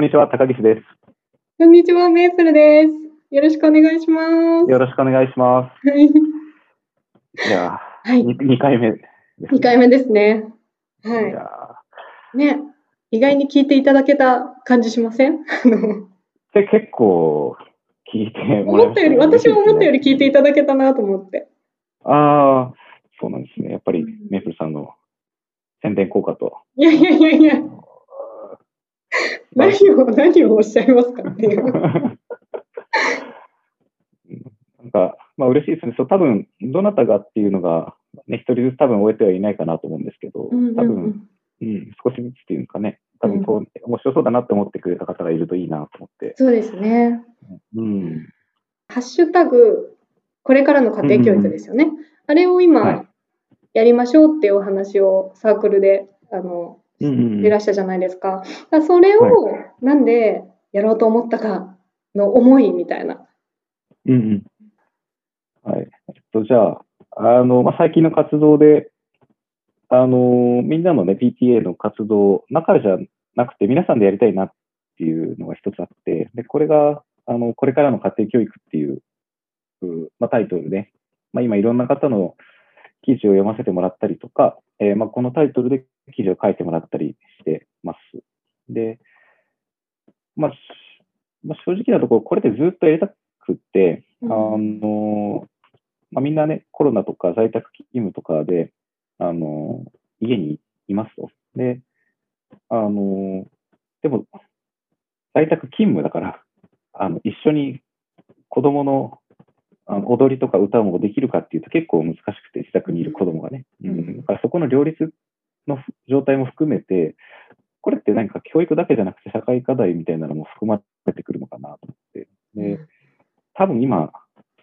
こんにちは、高岸です。こんにちは、メープルです。よろしくお願いします。よろしくお願いしまはい。す。いやはい。ー、2, 回目です、2回目ですね。いはやい。ね。意外に聞いていただけた感じしません？あのーで結構聞いてもらいました思ったより、私も思ったより聞いていただけたなと思って。ああ、そうなんですね。やっぱりうんメープルさんの宣伝効果と。いやいやいやいや、何を、何をおっしゃいますかっていう。なんか、まあ嬉しいですね。そう、多分、どなたがっていうのが、ね、一人ずつ多分終えてはいないかなと思うんですけど、うんうん多分、うんうん、少しずつっていうかね、多分こう、面白そうだなって思ってくれた方がいるといいなと思って。そうですね。うん。ハッシュタグ、これからの家庭教育ですよね。あれをはい今、やりましょうっていうお話をサークルで、あの、うんうんうんいらっしゃるじゃないですか。それをなんでやろうと思ったかの思いみたいな。うんうん。はい。えっと、じゃあ、あの、まあ、最近の活動で、あの、みんなのね、PTA の活動、中じゃなくて、皆さんでやりたいなっていうのが一つあって、で、これが、あの、これからの家庭教育っていう、うまあ、タイトルで、まあ、今いろんな方の記事を読ませてもらったりとか、えーまあ、このタイトルで記事を書いてもらったりしてます。で、まあ、しまあ、正直なところ、これでずっとやりたくって、あの、まあ、みんなね、コロナとか在宅勤務とかで、あの、家にいますと。で、あの、でも、在宅勤務だから、あの、一緒に子供のあの踊りとか歌もできるかっていうと結構難しくて、自宅にいる子そこの両立の状態も含めて、これって何か教育だけじゃなくて社会課題みたいなのも含まれてくるのかなと思って。で、多分今、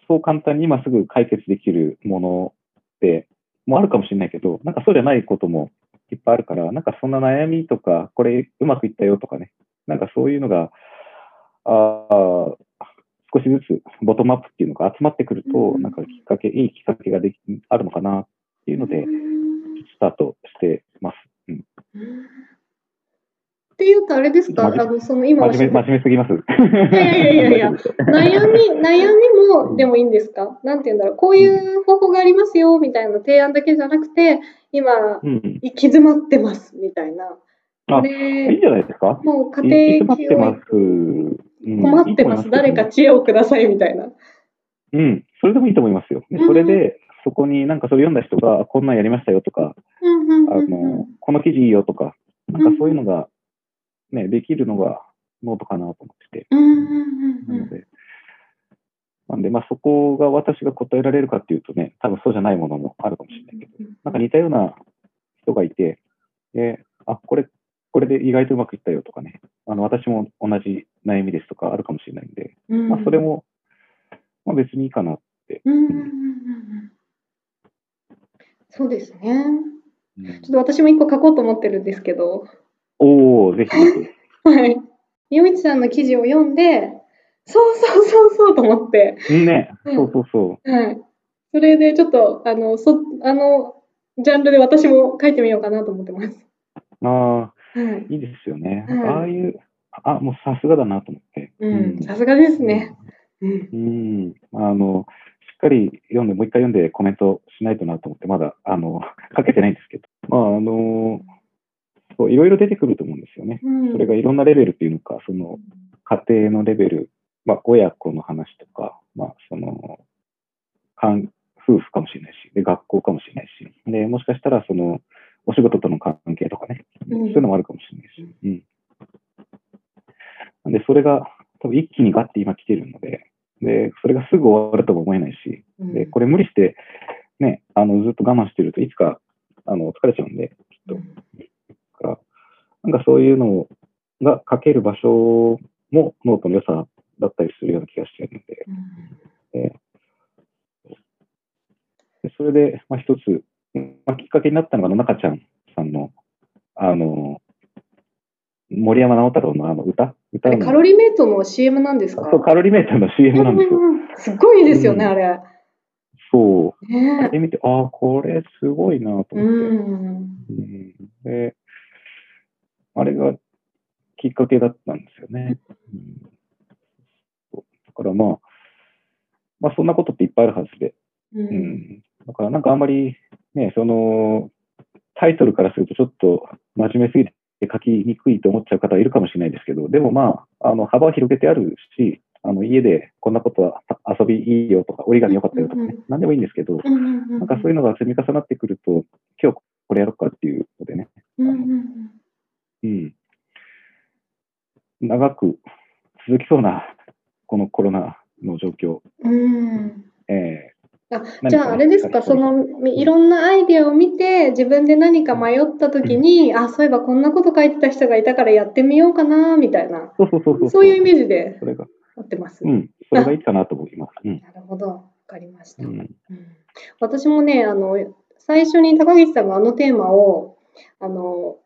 そう簡単に今すぐ解決できるものって、もあるかもしれないけど、なんかそうじゃないこともいっぱいあるから、なんかそんな悩みとか、これうまくいったよとかね、なんかそういうのが、あー少しずつボトムアップっていうのが集まってくると、うん。なんかきっかけ、いいきっかけができあるのかなっていうので、スタートしてます。うん、っていうとあれですか？あのその今真面目、真面目すぎます。いやいやいやいや 悩み、悩みもでもいいんですか？なんて言うんだろう。こういう方法がありますよみたいな提案だけじゃなくて、今、うん、行き詰まってますみたいな。あこいいんれ、じゃないですか？もうい家庭教。育うん困ってます。誰か。知恵をくださいみたいな。うん、それでもいいと思いますよ。でそれで、そこになんかそれ読んだ人が、あこんなんやりましたよとか、あの、この記事いいよとか、なんかそういうのが、ね、できるのがノートかなと思ってて。なので、なんで、まあそこが私が答えられるかっていうとね、多分そうじゃないものもあるかもしれないけど、なんか似たような人がいて、で、あ、これ、これで意外とうまくいったよとかね、あの、私も同じ悩みですとかあるかもしれないんで、うん。まあそれも、まあ別にいいかなって。うんそうですね。うんちょっと私も一個書こうと思ってるんですけど、おー、ぜひぜ はい。ゆみちさんの記事を読んで、そうそうそうそうと思って、ひ。ね、うんそうそうそう。はい。それでちょっと、あの、そ、あの、ジャンルで私も書いてみようかなと思ってます。あはい。あ、いいですよね。うんああいう、あ、もうさすがだなと思って。うん、さすがですね。うん。うん。あの、しっかり読んで、もう一回読んでコメントしないとなと思って、まだ、あの、書けてないんですけど。まあ、あの、そう、いろいろ出てくると思うんですよね。うん、それがいろんなレベルっていうのか、その、家庭のレベル、まあ、親子の話とか、まあ、その、かん夫婦かもしれないし、で、学校かもしれないし、で、もしかしたら、その、お仕事との関係とかね、うんそういうのもあるかもしれないし、うん。なんで、それが、多分一気にガッて今来てるので、で、それがすぐ終わるとも思えないし、うん。で、これ無理して、ね、あの、ずっと我慢してるといつか、あの、疲れちゃうんで、きっと。だから、なんかそういうのが書ける場所もノートの良さだったりするような気がしているので、うん。でそれで、まあ、一つ、まあ、きっかけになったのが、中ちゃんさんの、あの、森山直太朗のあの歌カロリーメイトの CM なんですか？そう、カロリーメイトの CM なんですよ。すごいですよね、うん、あれ。そう。ね、あれ見て、ああ、これすごいなと思って。うんで、あれがきっかけだったんですよね。うん、だからまあ、まあそんなことっていっぱいあるはずで。うん、だからなんかあんまり、ね、その、タイトルからするとちょっと真面目すぎて書きにくいと思っちゃう方はいるかもしれないですけど、でもまあ、あの、幅を広げてあるし、あの、家でこんなことは遊びいいよとか、折り紙よかったよとかねなんでもいいんですけど。なんかそういうのが積み重なってくると、今日これやろうかっていうのでね、うん。長く続きそうな、このコロナの状況。うん。えあじゃああれですか、そみのみいろんなアイデアを見て、自分で何か迷ったときに、あ、そういえばこんなこと書いてた人がいたからやってみようかな、みたいな、そうそうそうそう。そういうイメージでそれが、やってます？なうん、それがいいかなと思います。うん。るほど、わかりました。うん。うん私もね、あの、最初に高岸さんがあのテーマを、あの、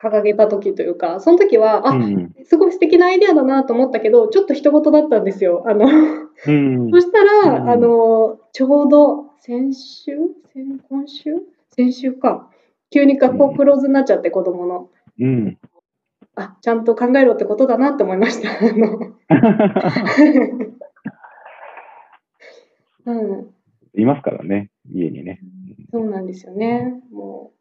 掲げた時というか、その時は、あ、うん。すごい素敵なアイデアだなと思ったけど、ちょっと人事だったんですよ。あの、うん そしたら、うんあの、ちょうど先週？先今週？先週か。急に学校クローズになっちゃって、子供の。うん。あ、ちゃんと考えろってことだなって思いました。あの うん、いますからね、家にね。そうなんですよね。もう、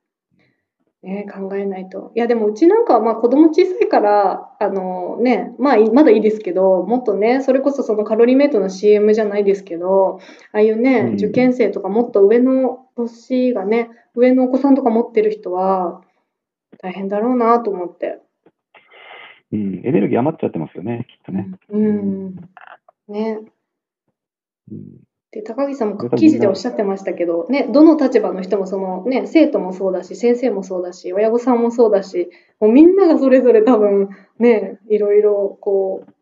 ね、考えないと。いや、でもうちなんかはまあ子供小さいから、あのね、まあいまだいいですけど、もっとね、それこそそのカロリーメイトの CM じゃないですけど、ああいうね、うん受験生とかもっと上の年がね、上のお子さんとか持ってる人は、大変だろうなと思って。うん。エネルギー余っちゃってますよね、きっとね。うん。ね。うん。で高木さんも記事でおっしゃってましたけど、ね、どの立場の人もその、ね、生徒もそうだし先生もそうだし親御さんもそうだしもうみんながそれぞれ多分ねいろいろこう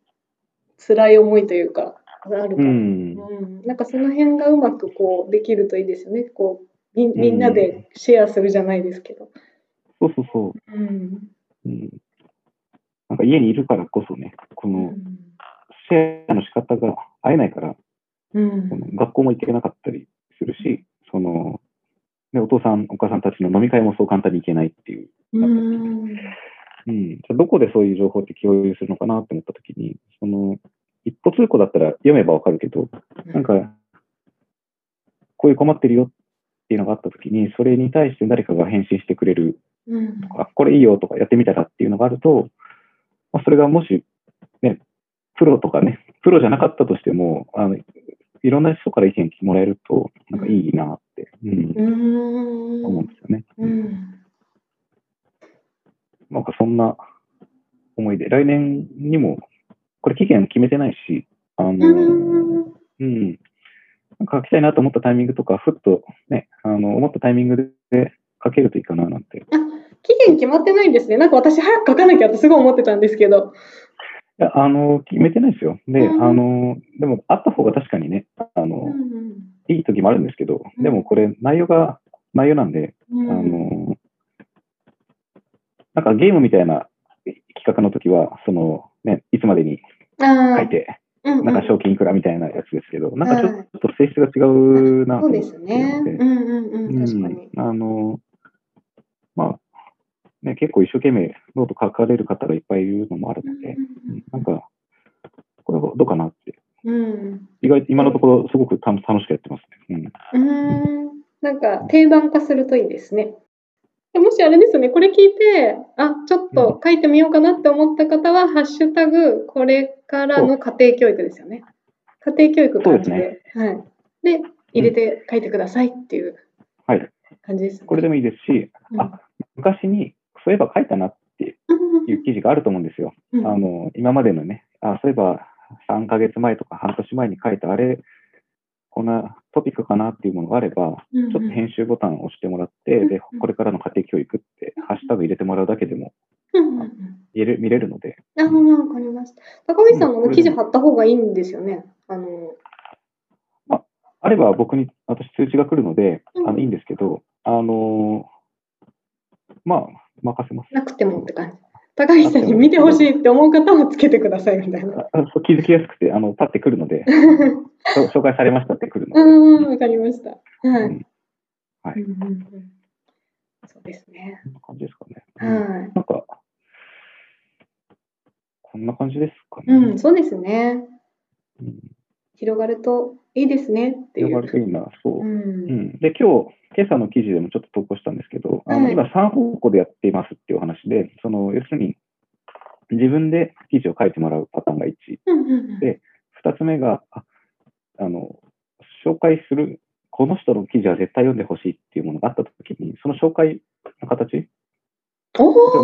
辛い思いというかあるから、うん。うんなんかその辺がうまくこうできるといいですよねこうみみんなでシェアするじゃないですけど。そうそうそうんう。うん。なんか家にいるからこそね、このうんシェアの仕方が会えないから、うんその学校も行けなかったりするし、その、ね、お父さん、お母さんたちの飲み会もそう簡単に行けないっていう。うんうん。じゃあどこでそういう情報って共有するのかなって思ったときに、その、一歩通行だったら読めばわかるけど、なんか、こういう困ってるよっていうのがあったときに、それに対して誰かが返信してくれるうんとか、これいいよとかやってみたらっていうのがあると、まあ、それがもし、ね、プロとかね、プロじゃなかったとしても、あのいろんな人から意見もらえると、なんかいいなって、うんうん思うんですよね。うんなんかそんな思いで、来年にも、これ期限決めてないし、あの、うんうん。なんか書きたいなと思ったタイミングとか、ふっとね、あの、思ったタイミングで書けるといいかななんて。い期限決まってないんですね。なんか私早く書かなきゃってすごい思ってたんですけど。や、あの、決めてないですよ。で、うん。あの、でも、あった方が確かにね、あの、いい時もあるんですけど、うん。でもこれ、内容が、内容なんで、うん。あの、なんかゲームみたいな企画の時は、その、ね、いつまでにあ書いて、ーうん。なんか賞金いくらみたいなやつですけど、なんかちょはいっと性質が違うなと思って。すね。るのでうんうんうん、確かに。うん、あの、まあ、ね、結構一生懸命ノート書かれる方がいっぱいいるのもあるので、うんなんか、これはどうかなって、うん意外と今のところすごく楽楽しくやってますね。うん、うんなんか定番化するといいですね。でもしあれですね、これ聞いて、あ、ちょっと書いてみようかなって思った方は、ハッシュタグ、これからの家庭教育ですよね。家庭教育感じで。はい。で、入れて書いてくださいっていうはい。感じですね。これでもいいですし、うんあ、昔にそういえば書いたなってうんいう記事があると思うんですよ。うん。あの、今までのね、あ、そういえば3ヶ月前とか半年前に書いたあれ、こんなトピックかなっていうものがあれば、うんちょっと編集ボタンを押してもらって、で、これからの家庭教育ってハッシュタグ入れてもらうだけでも見れる見れるので、ああ、わかりました。高橋さんもね、記事貼った方がいいんですよね。あの、あれば僕に、私通知が来るので、うん。あのいいんですけど、あのまあ、任せます。なくてもって感じ。高橋さんに見てほしいって思う方はつけてくださいみたいな。あそう気づきやすくて、あの、立ってくるので、紹介されましたって来るので、うん、わかりました。はい。うんはいうんうんうんそうですね。こんな感じですかね。はい。なんか、こんな感じですかね。うん、そうですね。うんい広がるといいですねっていう。広がるといいな、そう。ううんん。で、今日、今朝の記事でもちょっと投稿したんですけど、あのはい今3方向でやっていますっていうお話で、その、要するに、自分で記事を書いてもらうパターンが1。うんうんうんで2つ目が、ああの、紹介する、この人の記事は絶対読んでほしいっていうものがあったときに、その紹介の形、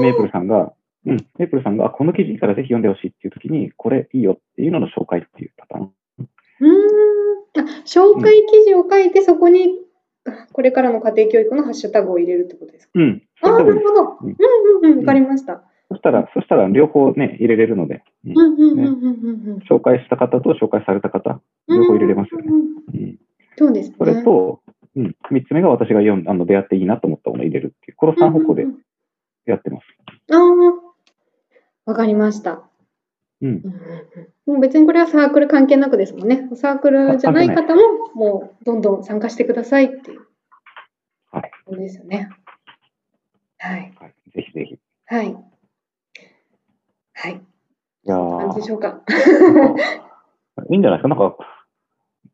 メープルさんが、うん、メープルさんが、あこの記事からぜひ読んでほしいっていうときに、これいいよっていうのの紹介っていうパターン。うーん。あ紹介記事を書いて、そこに、あこれからの家庭教育のハッシュタグを入れるってことですか？うん。ああ、なるほど。うんうんうんうん。わかりました。そしたら、そしたら両方ね、入れれるので、うんうんうんうんうんうんうん。紹介した方と紹介された方、両方入れれますよね。うんうんうんうん、そうですね。それと、うん、3つ目が私が読んあの出会っていいなと思ったものを入れるっていう、この3方向でうんうんやってます。うんああ、わかりました。うん。うんうんうんもう別にこれはサークル関係なくですもんね。サークルじゃない方も、もうどんどん参加してくださいっていうはい。ことですよね。はい。はい、ぜひぜひ。いはい。はい。や感じでしーょうか。いいんじゃないですか？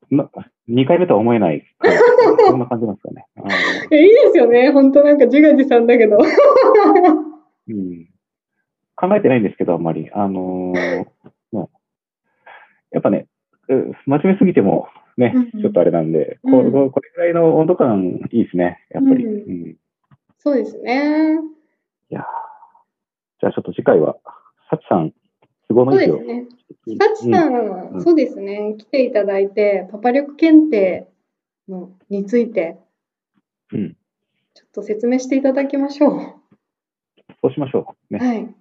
なんか、な2回目とは思えない。そんな感じなんですかね。いいですよね。本当なんか自画自賛だけど。うん、考えてないんですけど、あんまり。あのーやっぱね、う真面目すぎてもねうんうん、ちょっとあれなんで、うんこここれぐらいの温度感いいですね、やっぱり。うんうんそうですね。いやーじゃあちょっと次回は、サチさん、都合のいい。そうですね。サチさんは、うんそうですね。来ていただいて、パパ力検定のについて、うん、ちょっと説明していただきましょう。そうしましょう。ね、はい。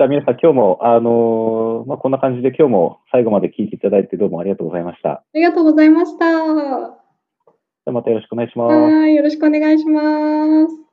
じゃあ皆さん、今日も、あのーまあ、こんな感じで今日も最後まで聞いていただいてどうもありがとうございました。ありがとうございました。じゃあまたよろしくお願いします。はい。よろしくお願いします。